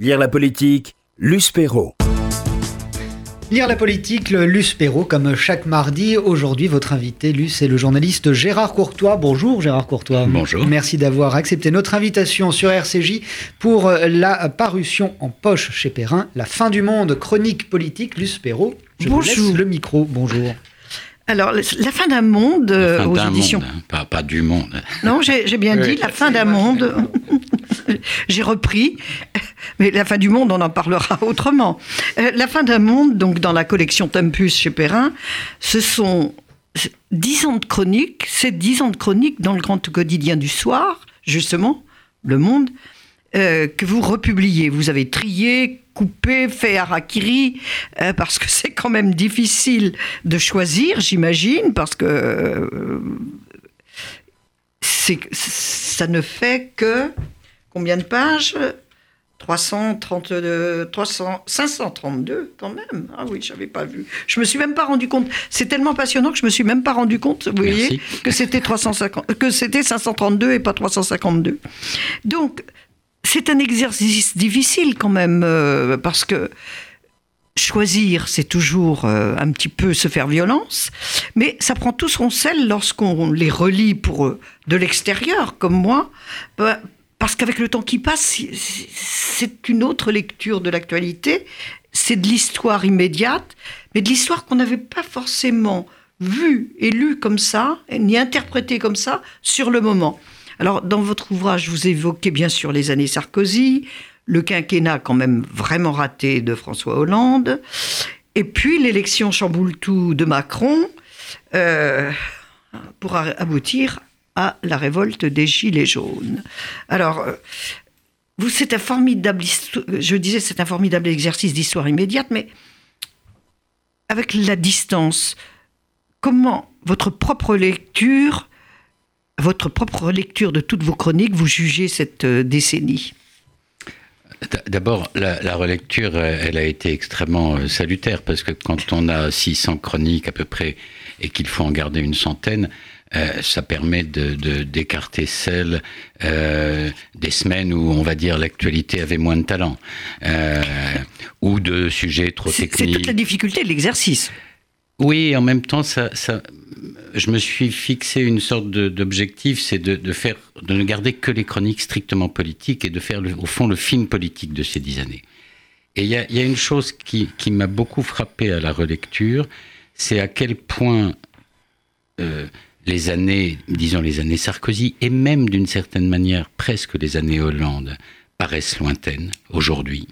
Lire la politique, Luce Perrault. Lire la politique, le Luce Perrault, comme chaque mardi. Aujourd'hui, votre invité, Luce, est le journaliste Gérard Courtois. Bonjour Gérard Courtois. Bonjour. Merci d'avoir accepté notre invitation sur RCJ pour la parution en poche chez Perrin, La fin du monde, chronique politique. Luce Perrault, je vous laisse le micro. Bonjour. Alors, la fin d'un monde fin aux d'un éditions. monde, hein, pas, pas du monde. Non, j'ai j'ai bien dit la fin d'un monde. j'ai repris, mais la fin du monde, on en parlera autrement. Euh, la fin d'un monde, donc dans la collection Tempus chez Perrin, ce sont dix ans de chroniques, c'est dix ans de chroniques dans le grand quotidien du soir, justement, Le Monde, euh, que vous republiez. Vous avez trié, coupé, fait harakiri, euh, parce que c'est quand même difficile de choisir, j'imagine, parce que ça ne fait que combien de pages? 332, 300, 532 quand même. Ah oui, j'avais pas vu. Je me suis même pas rendu compte. C'est tellement passionnant que je me suis même pas rendu compte, vous voyez, que c'était 350, que c'était 532 et pas 352. Donc, c'est un exercice difficile quand même, euh, parce que choisir, c'est toujours euh, un petit peu se faire violence, mais ça prend tout son sel lorsqu'on les relit pour eux de l'extérieur, comme moi, bah, parce qu'avec le temps qui passe, c'est- une autre lecture de l'actualité, c'est de l'histoire immédiate, mais de l'histoire qu'on n'avait pas forcément vue et lue comme ça, ni interprétée comme ça sur le moment. Alors, dans votre ouvrage, vous évoquez bien sûr les années Sarkozy, le quinquennat quand même vraiment raté de François Hollande, et puis l'élection chamboule-tout de Macron, euh, pour aboutir à la révolte des Gilets jaunes. Alors, euh, vous, c'est un formidable, je disais, c'est un formidable exercice d'histoire immédiate, mais avec la distance, comment votre propre lecture, votre propre lecture de toutes vos chroniques, vous jugez cette euh, décennie? D'abord, la, relecture, euh, elle a été extrêmement salutaire parce que quand on a 600 chroniques à peu près et qu'il faut en garder une centaine, euh, ça permet de- de- d'écarter celles euh, des semaines où on va dire l'actualité avait moins de talent euh, ou de sujets trop C'est c'est techniques. toute la difficulté de l'exercice. Oui, en même temps, ça, ça, je me suis fixé une sorte de- d'objectif, c'est de, de faire, de ne garder que les chroniques strictement politiques et de faire, le- au fond, le film politique de ces dix années. Et il y a, y a une chose qui, qui m'a beaucoup frappé à la relecture, c'est à quel point euh, les années, disons les années Sarkozy, et même d'une certaine manière presque les années Hollande, paraissent lointaines aujourd'hui.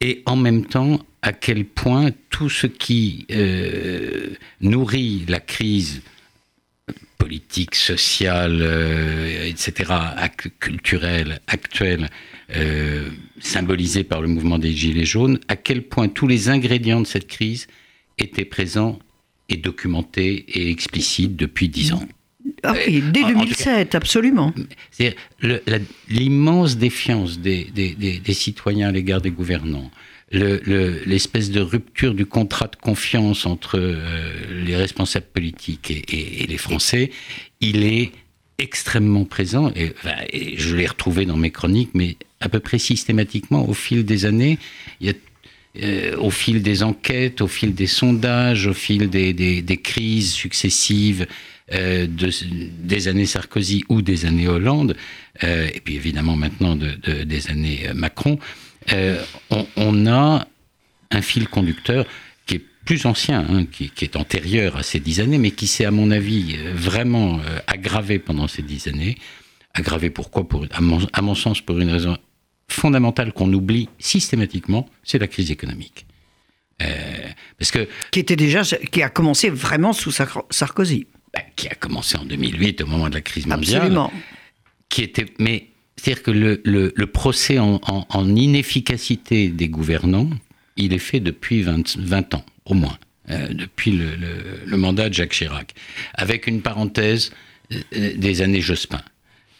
Et en même temps, à quel point tout ce qui euh, nourrit la crise politique, sociale, euh, etc., culturelle, actuelle, euh, symbolisée par le mouvement des Gilets jaunes, à quel point tous les ingrédients de cette crise étaient présents et documentés et explicites depuis dix ans. Ah oui, dès tout cas- 2007, absolument. La- l'immense défiance des, des- des- des citoyens à l'égard des gouvernants, le- le- l'espèce de rupture du contrat de confiance entre euh, les responsables politiques et, et- et les Français, il est extrêmement présent, et, et je l'ai retrouvé dans mes chroniques, mais à peu près systématiquement au fil des années. Il y a euh, au fil des enquêtes, au fil des sondages, au fil des, crises successives euh, de, des années Sarkozy ou des années Hollande, euh, et puis évidemment maintenant de- de- des années Macron, on, a un fil conducteur qui est plus ancien, hein, qui, est antérieur à ces dix années, mais qui s'est, à mon avis, vraiment aggravé pendant ces dix années. Aggravé pourquoi? Pour, à, mon, à mon sens, pour une raison fondamentale qu'on oublie systématiquement, c'est la crise économique. Euh, parce que Qui était déjà, qui a commencé vraiment sous Sar- Sarkozy. bah, qui a commencé en 2008 au moment de la crise mondiale, Absolument. qui était, mais c'est-à-dire que le, le- le procès en, en- en inefficacité des gouvernants, il est fait depuis 20, 20 ans au moins, euh, depuis le, le- le mandat de Jacques Chirac, avec une parenthèse euh, des années Jospin.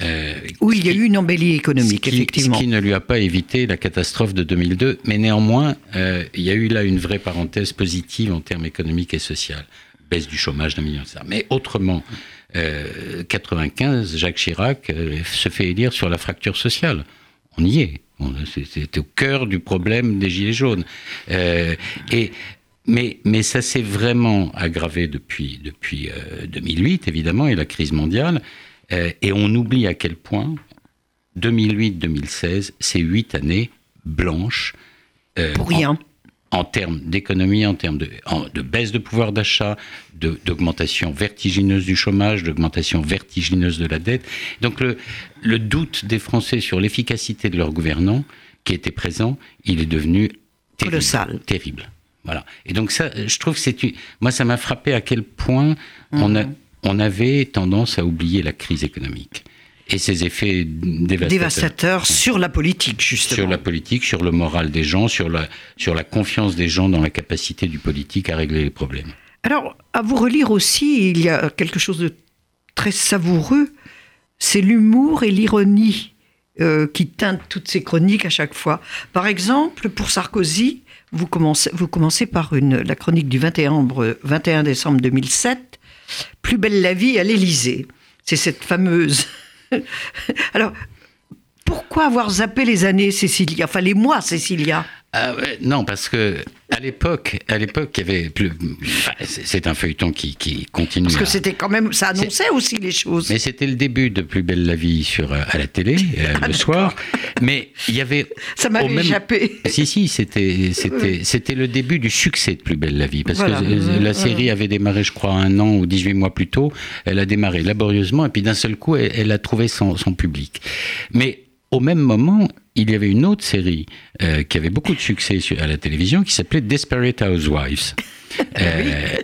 Euh, Oui, il y a eu une embellie économique, ce qui, effectivement. Ce qui ne lui a pas évité la catastrophe de 2002, mais néanmoins, euh, il y a eu là une vraie parenthèse positive en termes économiques et sociaux. Baisse du chômage d'un million de ça. Mais autrement, euh, 95, Jacques Chirac euh, se fait élire sur la fracture sociale. on y est. C'était au cœur du problème des Gilets jaunes. Euh, et, mais, mais ça s'est vraiment aggravé depuis, depuis 2008, évidemment, et la crise mondiale. Et on oublie à quel point 2008-2016, c'est huit années blanches. Pour rien en termes d'économie, en termes de, de, baisse de pouvoir d'achat, d'augmentation vertigineuse du chômage, d'augmentation vertigineuse de la dette. Donc le, le doute des Français sur l'efficacité de leur gouvernant, qui était présent, il est devenu terrible, colossal. Terrible. Voilà. Et donc ça, je trouve que c'est moi ça m'a frappé à quel point on, a, mhm. On avait tendance à oublier la crise économique et ses effets dévastateurs. Dévastateurs sur la politique, justement. Sur la politique, sur le moral des gens, sur la, sur la confiance des gens dans la capacité du politique à régler les problèmes. Alors, à vous relire aussi, il y a quelque chose de très savoureux, c'est l'humour et l'ironie euh, qui teintent toutes ces chroniques à chaque fois. Par exemple, pour Sarkozy, vous commencez, vous commencez par une, la chronique du 21, 21 décembre 2007, Plus belle la vie à l'Élysée. C'est cette fameuse. Alors, pourquoi avoir zappé les années, Cécilia? Enfin, les mois, Cécilia? Ah non, parce que à l'époque, à l'époque, il y avait plus. c'est un feuilleton qui, qui continue. Parce que c'était quand même, ça annonçait aussi les choses. Mais c'était le début de Plus belle la vie sur euh, à la télé euh, ah, le soir. Mais il y avait. Ça m'avait même... échappé. Si si, c'était c'était c'était le début du succès de Plus belle la vie parce que la série avait démarré, je crois, un an ou 18 mois plus tôt. Elle a démarré laborieusement et puis d'un seul coup, elle, elle a trouvé son, son public. Mais au même moment, il y avait une autre série euh, qui avait beaucoup de succès à la télévision qui s'appelait Desperate Housewives. Euh,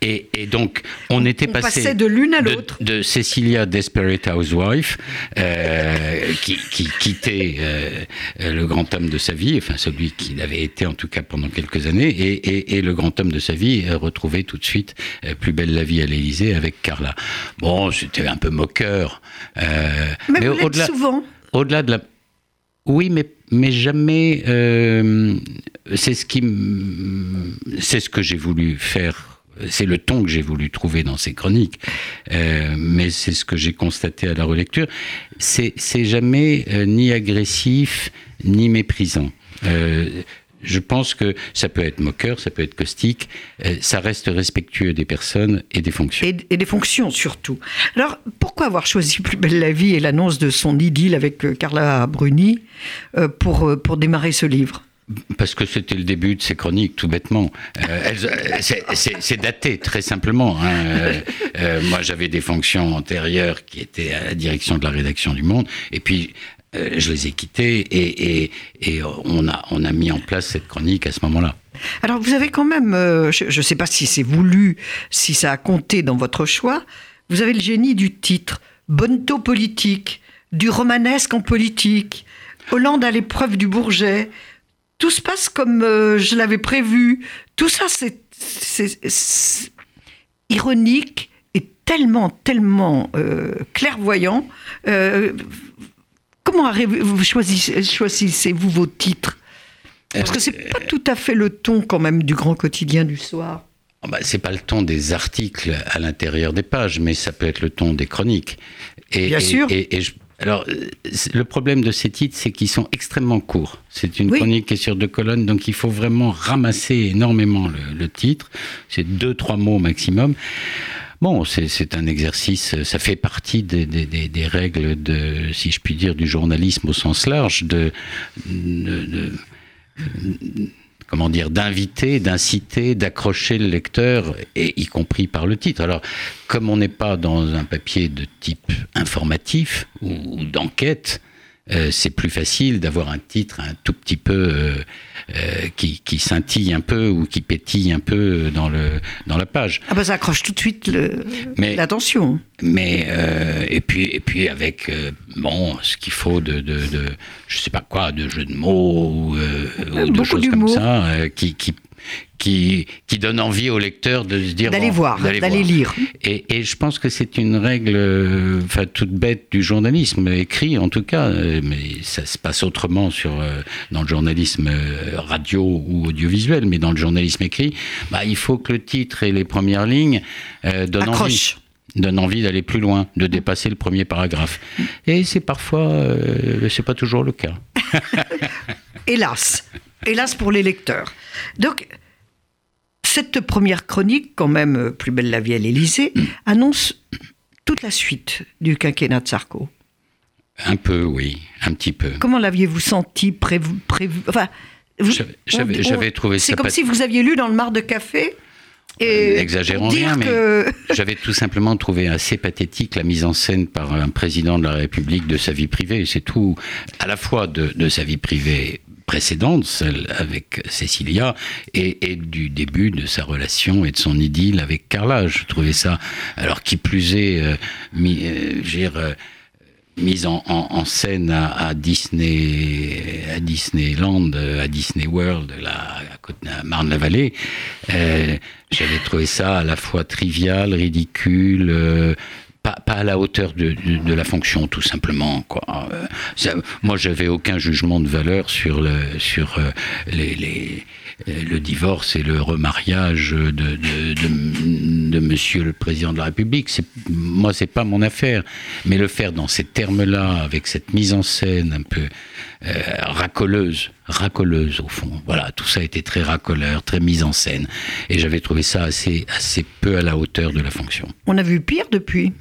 et, donc, on était passé de l'une à l'autre. De, Cecilia Desperate Housewife, euh, qui, quittait le grand homme de sa vie, enfin celui qu'il avait été en tout cas pendant quelques années, et, le grand homme de sa vie retrouvait tout de suite Plus belle la vie à l'Élysée avec Carla. Bon, c'était un peu moqueur. mais, mais au-delà, souvent. Au-delà de la oui, mais, mais jamais. Euh, c'est ce que j'ai voulu faire. C'est le ton que j'ai voulu trouver dans ces chroniques, euh, mais c'est ce que j'ai constaté à la relecture. C'est, c'est jamais euh, ni agressif ni méprisant je pense que ça peut être moqueur, ça peut être caustique, euh, ça reste respectueux des personnes et des fonctions. Et, des fonctions surtout. Alors, pourquoi avoir choisi Plus belle la vie et l'annonce de son idylle avec euh, Carla Bruni euh, pour, pour démarrer ce livre? Parce que c'était le début de ces chroniques, tout bêtement. c'est daté, très simplement. Hein. moi, j'avais des fonctions antérieures qui étaient à la direction de la rédaction du Monde. Et puis, je les ai quittés et, et, on, a, on a mis en place cette chronique à ce moment-là. Alors vous avez quand même, euh, je ne sais pas si c'est voulu, si ça a compté dans votre choix, vous avez le génie du titre, Bonneto politique, du romanesque en politique, Hollande à l'épreuve du Bourget, tout se passe comme euh, je l'avais prévu, tout ça c'est ironique et tellement, tellement clairvoyant. Comment vous choisissez-vous vos titres? Parce que c'est pas tout à fait le ton quand même du grand quotidien du soir. Ce ah bah, c'est pas le ton des articles à l'intérieur des pages, mais ça peut être le ton des chroniques. Et, Bien sûr. alors, le problème de ces titres, c'est qu'ils sont extrêmement courts. C'est une chronique qui est sur deux colonnes, donc il faut vraiment ramasser énormément le, le titre. C'est deux, trois mots maximum. C'est un exercice, ça fait partie des, règles de, si je puis dire, du journalisme au sens large, de, comment dire, d'inviter, d'inciter, d'accrocher le lecteur, et y compris par le titre. Alors, comme on n'est pas dans un papier de type informatif ou d'enquête, euh, c'est plus facile d'avoir un titre un tout petit peu euh, euh, qui, qui, scintille un peu ou qui pétille un peu dans, le, dans la page. Ah bah ça accroche tout de suite l'attention. Mais et puis et puis avec bon ce qu'il faut de, de, de, je sais pas quoi de jeux de mots ou, de choses comme ça qui, qui qui, qui donne envie au lecteur de se dire d'aller voir, d'aller lire. Et, et, je pense que c'est une règle, enfin toute bête du journalisme écrit en tout cas, euh, mais ça se passe autrement sur euh, dans le journalisme euh, radio ou audiovisuel, mais dans le journalisme écrit, bah, il faut que le titre et les premières lignes donnent envie. donne envie d'aller plus loin, de dépasser le premier paragraphe. Et c'est parfois, euh, c'est pas toujours le cas. Hélas, hélas pour les lecteurs. Donc, cette première chronique, quand même, euh, Plus belle la vie à l'Élysée, annonce toute la suite du quinquennat de Sarko. Un peu, oui, un petit peu. Comment l'aviez-vous senti prévu, prévu Enfin, j'avais trouvé ça. C'est comme si vous aviez lu dans le mar de café. Et N'exagérons rien, mais j'avais tout simplement trouvé assez pathétique la mise en scène par un président de la République de sa vie privée. C'est tout, à la fois de, de sa vie privée précédente, celle avec Cécilia, et, du début de sa relation et de son idylle avec Carla. Je trouvais ça, alors qui plus est, euh, euh, euh, mise en, scène à, Disney, à Disneyland, à Disney World, là, à, Marne-la-Vallée, euh, j'avais trouvé ça à la fois trivial, ridicule, euh, pas, à la hauteur de, de, la fonction, tout simplement. Quoi. Euh, ça, moi, j'avais aucun jugement de valeur sur, le, sur euh, les, le divorce et le remariage de, de, Monsieur le Président de la République. C'est, moi, c'est pas mon affaire. Mais le faire dans ces termes-là, avec cette mise en scène un peu euh, racoleuse, racoleuse au fond. Voilà, tout ça été très racoleur, très mise en scène. Et j'avais trouvé ça assez, assez peu à la hauteur de la fonction. On a vu pire depuis.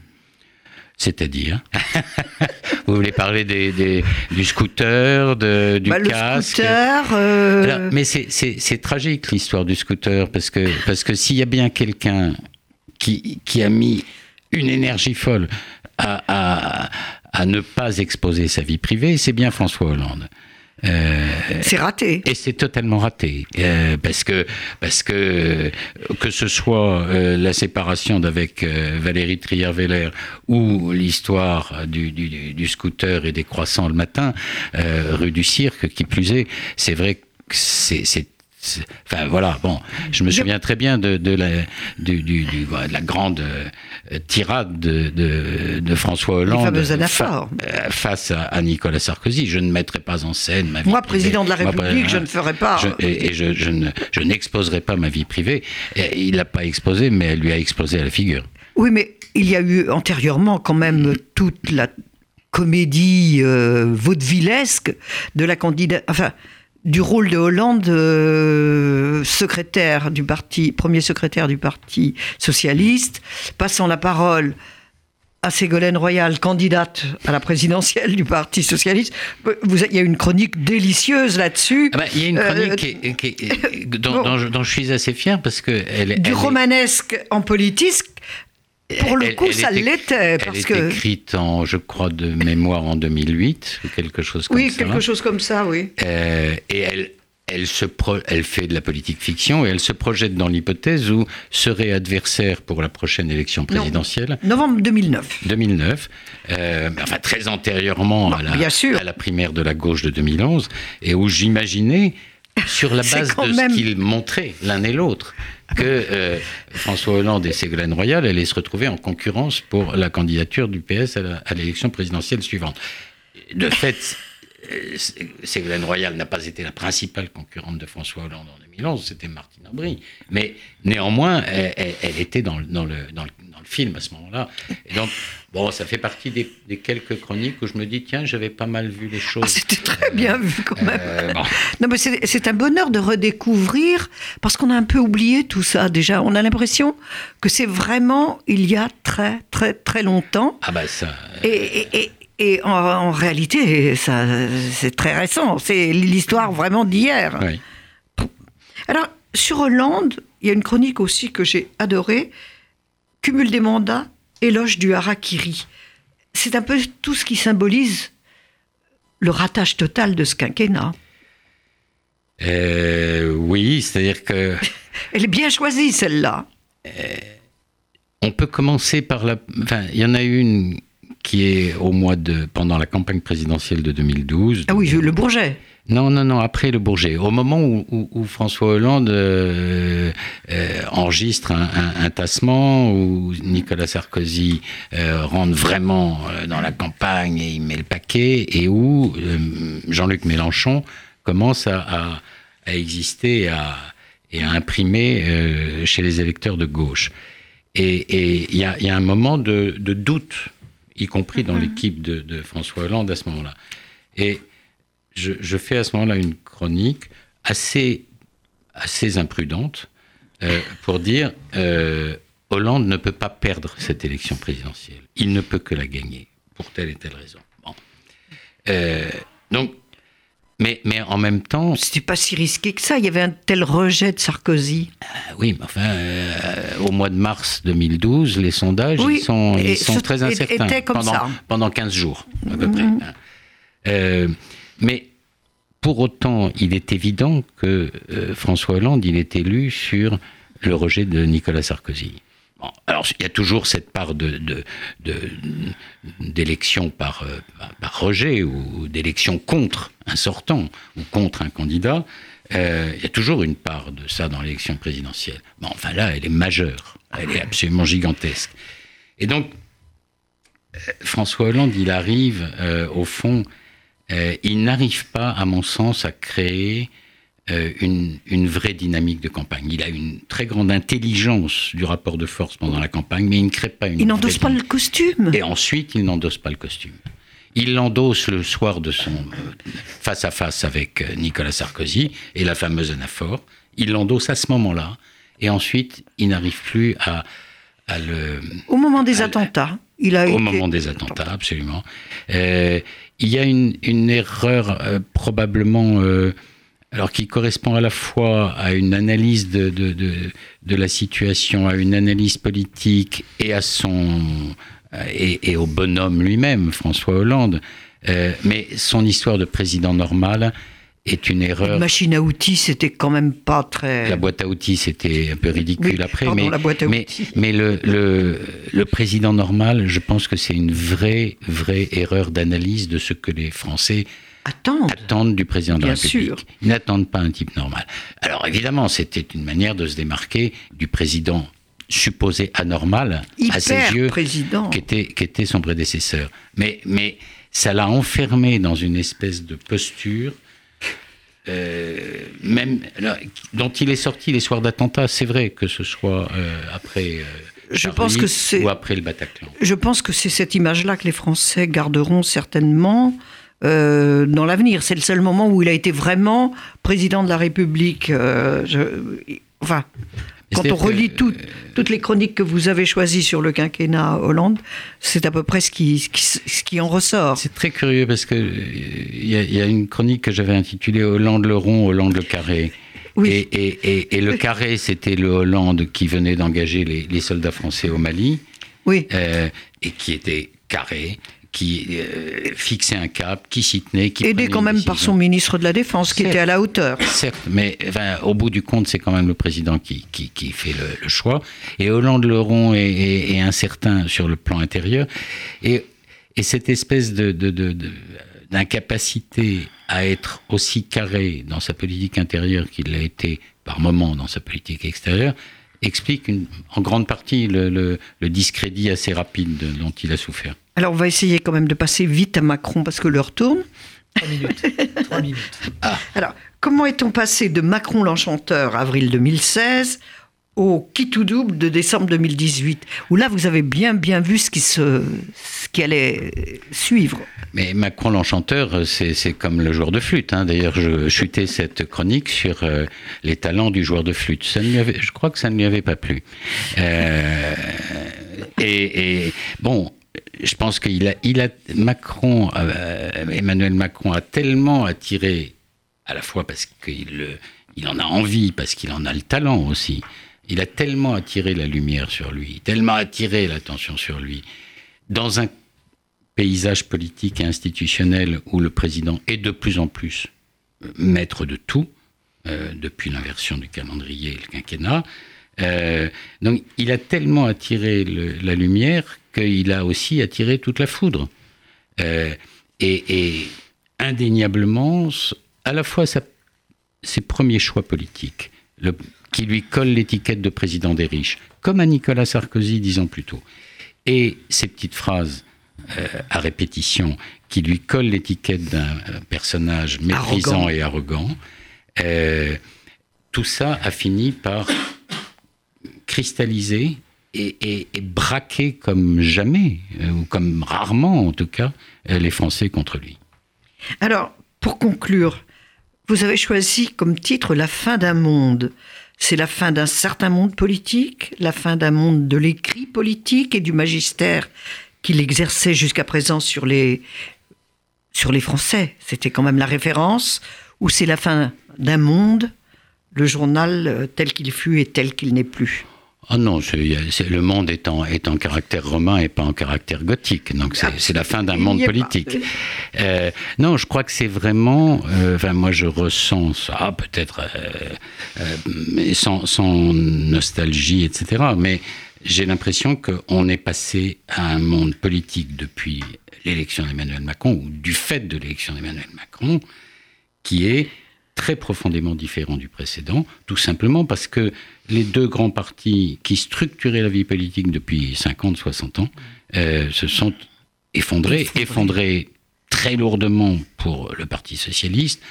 C'est-à-dire Vous voulez parler des, des, du scooter, de, du bah, casque Le scooter. Euh... Alors, mais c'est tragique l'histoire du scooter parce que, parce que s'il y a bien quelqu'un qui, qui a mis une énergie folle à, à, à ne pas exposer sa vie privée, c'est bien François Hollande. Euh, c'est raté. Et c'est totalement raté. Euh, parce que, parce que, que ce soit euh, la séparation d'avec Valérie Trier-Veller ou l'histoire du, du, du, scooter et des croissants le matin, rue du Cirque, qui plus est, c'est vrai que c'est Enfin voilà, bon, je me souviens très bien de, de, la, du, du, du, de la grande euh, tirade de, François Hollande fa euh, face à, à, Nicolas Sarkozy. Je ne mettrai pas en scène ma vie Moi, privée. président de la République, Moi, je ne ferai pas. Je, et, et je, je, ne, je n'exposerai pas ma vie privée. Et il l'a pas exposé, mais elle lui a explosé à la figure. Oui, mais il y a eu antérieurement quand même toute la comédie euh, vaudevillesque de la candidate. Enfin, du rôle de Hollande, euh, secrétaire du parti, premier secrétaire du parti socialiste, passant la parole à Ségolène Royal, candidate à la présidentielle du Parti socialiste. Vous, il y a une chronique délicieuse là-dessus. Ah ben, il y a une chronique euh, qui, qui, qui, dont, bon, dont, je, dont, je, suis assez fier parce que elle, du elle romanesque en politique. Pour le elle, coup, elle ça l'était. Elle est que... écrite, en, je crois, de mémoire en 2008, ou quelque chose comme oui, ça. Oui, quelque chose comme ça, oui. Euh, et elle, elle, se pro... elle fait de la politique fiction et elle se projette dans l'hypothèse où serait adversaire pour la prochaine élection présidentielle. Non. Novembre 2009. 2009, euh, enfin très antérieurement bon, à, la, à la primaire de la gauche de 2011, et où j'imaginais, sur la base de même... ce qu'ils montraient l'un et l'autre, que euh, François Hollande et Ségolène Royal allaient se retrouver en concurrence pour la candidature du PS à l'élection présidentielle suivante. De fait, Ségolène Royal n'a pas été la principale concurrente de François Hollande en 2011, c'était Martine Aubry. Mais néanmoins, elle, elle, elle était dans le, dans, le, dans, le, dans le film à ce moment-là. Et donc, bon, ça fait partie des, des, quelques chroniques où je me dis, tiens, j'avais pas mal vu les choses. Ah, c'était très bien vu quand même. Euh, bon. Non, mais c'est un bonheur de redécouvrir, parce qu'on a un peu oublié tout ça déjà. On a l'impression que c'est vraiment il y a très, très, très longtemps. Ah, bah ça. Et, et, et et en, en réalité, c'est très récent. C'est l'histoire vraiment d'hier. Oui. Alors, sur Hollande, il y a une chronique aussi que j'ai adorée. Cumul des mandats, éloge du harakiri. C'est un peu tout ce qui symbolise le ratage total de ce quinquennat. Euh, oui, c'est-à-dire que... Elle est bien choisie, celle-là. Euh, on peut commencer par la... Enfin, il y en a une qui est au mois de pendant la campagne présidentielle de 2012. Ah oui, le Bourget. Non, non, non, après le Bourget. Au moment où, où, où François Hollande euh, euh, enregistre un, un, un, tassement, où Nicolas Sarkozy euh, rentre vraiment dans la campagne et il met le paquet, et où Jean-Luc Mélenchon commence à, à, à exister et à, et à imprimer chez les électeurs de gauche. Et il y, a, un moment de, doute, y compris dans mm-hmm. l'équipe de, François Hollande à ce moment-là. Et je, fais à ce moment-là une chronique assez, assez imprudente euh, pour dire euh, Hollande ne peut pas perdre cette élection présidentielle. Il ne peut que la gagner, pour telle et telle raison. Bon. Euh, donc, mais, mais en même temps. C'était pas si risqué que ça. Il y avait un tel rejet de Sarkozy. oui, mais enfin, au mois de mars 2012, les sondages ils sont, ils sont très incertains. pendant, pendant 15 jours, à peu près. Mmh. mais pour autant, il est évident que euh, François Hollande, il est élu sur le rejet de Nicolas Sarkozy. Alors, il y a toujours cette part d'élection de, de, par, euh, par, rejet ou d'élection contre un sortant ou contre un candidat. Euh, il y a toujours une part de ça dans l'élection présidentielle. Bon, enfin là, elle est majeure. Elle est absolument gigantesque. Et donc, François Hollande, il arrive, au fond, euh, il n'arrive pas, à mon sens, à créer euh, une, vraie dynamique de campagne. Il a une très grande intelligence du rapport de force pendant la campagne, mais il ne crée pas une. Il n'endosse pas le costume. Et ensuite, il n'endosse pas le costume. Il l'endosse le soir de son face à face avec euh, Nicolas Sarkozy et la fameuse anaphore. Il l'endosse à ce moment-là, et ensuite, il n'arrive plus à, le. Au moment des attentats. Il a au moment des attentats, absolument. Il y a une, erreur euh, probablement, euh, alors qui correspond à la fois à une analyse de, de, la situation, à une analyse politique et à son euh, et, au bonhomme lui-même, François Hollande. mais son histoire de président normal est une erreur. La machine à outils, c'était quand même pas très. La boîte à outils, c'était un peu ridicule après, mais, mais, mais, le, le, le, président normal, je pense que c'est une vraie, vraie erreur d'analyse de ce que les Français attendent, attendent du président de la République. Sûr. Ils n'attendent pas un type normal. Alors évidemment, c'était une manière de se démarquer du président supposé anormal à ses yeux, président. Qui, était, qui était son prédécesseur. Mais, mais ça l'a enfermé dans une espèce de posture euh, même dont il est sorti les soirs d'attentat, c'est vrai que ce soit euh, après. Euh, je pense que c'est ou après le Bataclan. Je pense que c'est cette image-là que les Français garderont certainement dans l'avenir. C'est le seul moment où il a été vraiment président de la République. Je, enfin, quand on relit toutes les chroniques que vous avez choisies sur le quinquennat Hollande, c'est à peu près ce qui, ce qui, en ressort. C'est très curieux parce que il y, a une chronique que j'avais intitulée Hollande le rond, Hollande le carré. Oui. Et, le carré, c'était le Hollande qui venait d'engager les, soldats français au Mali. Oui. Euh, et qui était carré qui euh, fixait un cap, qui s'y tenait, qui aidé quand même par son ministre de la Défense, qui était à la hauteur. Certes, mais au bout du compte, c'est quand même le président qui, qui, fait le, choix. Et Hollande Leron est, est, incertain sur le plan intérieur. Et, et cette espèce de, d'incapacité à être aussi carré dans sa politique intérieure qu'il l'a été par moment dans sa politique extérieure explique en grande partie le, le discrédit assez rapide dont il a souffert. Alors, on va essayer quand même de passer vite à Macron parce que l'heure tourne. Trois minutes. Trois minutes. Ah. Alors, comment est-on passé de Macron l'enchanteur, avril 2016, au qui tout double de décembre 2018, où là, vous avez bien, bien vu ce qui, allait suivre. Mais Macron l'enchanteur, c'est comme le joueur de flûte. Hein. D'ailleurs, je chutais cette chronique sur euh, les talents du joueur de flûte. Je crois que ça ne lui avait pas plu. Euh, et, bon, je pense qu'il a, il a Macron, euh, Emmanuel Macron a tellement attiré, à la fois parce qu'il il en a envie, parce qu'il en a le talent aussi. Il a tellement attiré la lumière sur lui, tellement attiré l'attention sur lui, dans un paysage politique et institutionnel où le président est de plus en plus euh, maître de tout, euh, depuis l'inversion du calendrier et le quinquennat. donc il a tellement attiré la lumière qu'il a aussi attiré toute la foudre. Euh, et, indéniablement, à la fois ses premiers choix politiques, qui lui collent l'étiquette de président des riches, comme à Nicolas Sarkozy dix ans plus tôt, et ces petites phrases euh, à répétition qui lui collent l'étiquette d'un personnage méprisant et arrogant, euh, tout ça a fini par cristalliser et, braquer comme jamais, euh, ou comme rarement en tout cas, euh, les Français contre lui. Alors, pour conclure, vous avez choisi comme titre La fin d'un monde. C'est la fin d'un certain monde politique, la fin d'un monde de l'écrit politique et du magistère qu'il exerçait jusqu'à présent sur les, sur les Français. C'était quand même la référence. Ou c'est la fin d'un monde, le journal euh, tel qu'il fut et tel qu'il n'est plus ah non, le monde est en, est en, caractère romain et pas en caractère gothique. Donc c'est la fin d'un monde politique. Euh, non, je crois que c'est vraiment. Euh, enfin, moi, je ressens ça, peut-être euh, sans, sans, nostalgie, etc. Mais j'ai l'impression qu'on est passé à un monde politique depuis l'élection d'Emmanuel Macron, ou du fait de l'élection d'Emmanuel Macron, qui est très profondément différent du précédent, tout simplement parce que les deux grands partis qui structuraient la vie politique depuis 50, 60 ans euh, se sont effondrés, effondrés très lourdement pour le Parti socialiste,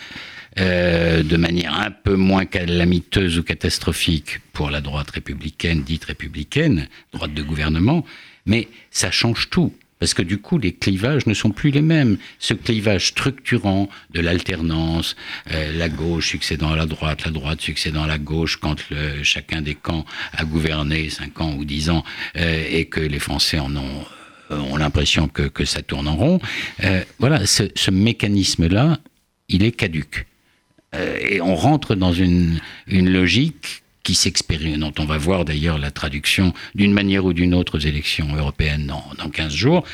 euh, de manière un peu moins calamiteuse ou catastrophique pour la droite républicaine, dite républicaine, droite de gouvernement, mais ça change tout. Parce que du coup, les clivages ne sont plus les mêmes. Ce clivage structurant de l'alternance, euh, la gauche succédant à la droite, la droite succédant à la gauche, quand chacun des camps a gouverné 5 ans ou 10 ans, euh, et que les Français en ont euh, ont l'impression que, que, ça tourne en rond. voilà, ce, mécanisme-là, il est caduque. et on rentre dans une logique qui s'expérimente, dont on va voir d'ailleurs la traduction d'une manière ou d'une autre aux élections européennes dans, dans 15 jours.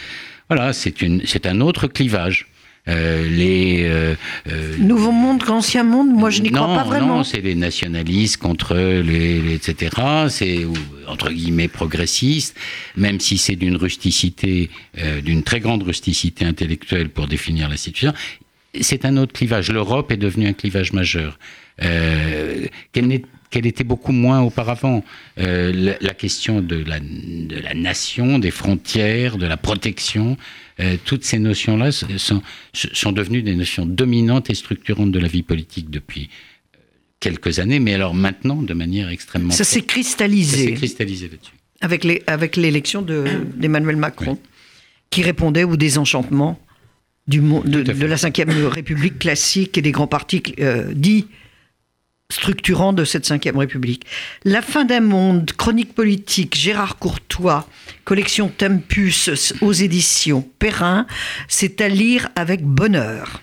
Voilà, c'est un autre clivage. Euh, les euh, euh, nouveau monde qu'ancien monde moi je n'y crois pas vraiment non c'est les nationalistes contre les, les etc c'est entre guillemets progressistes même si c'est d'une rusticité euh, d'une très grande rusticité intellectuelle pour définir la situation c'est un autre clivage l'Europe est devenue un clivage majeur euh, qu'elle était beaucoup moins auparavant. Euh, la, question de la, de la, nation, des frontières, de la protection, euh, toutes ces notions-là sont, sont, devenues des notions dominantes et structurantes de la vie politique depuis quelques années, mais alors maintenant de manière extrêmement... Ça s'est cristallisé. Ça s'est cristallisé là-dessus. Avec, les, avec l'élection d'Emmanuel Macron, qui répondait au désenchantement du, de, de, la Ve République classique et des grands partis euh, dits structurant de cette Ve République. La fin d'un monde, chronique politique, Gérard Courtois, collection Tempus aux éditions Perrin, c'est à lire avec bonheur.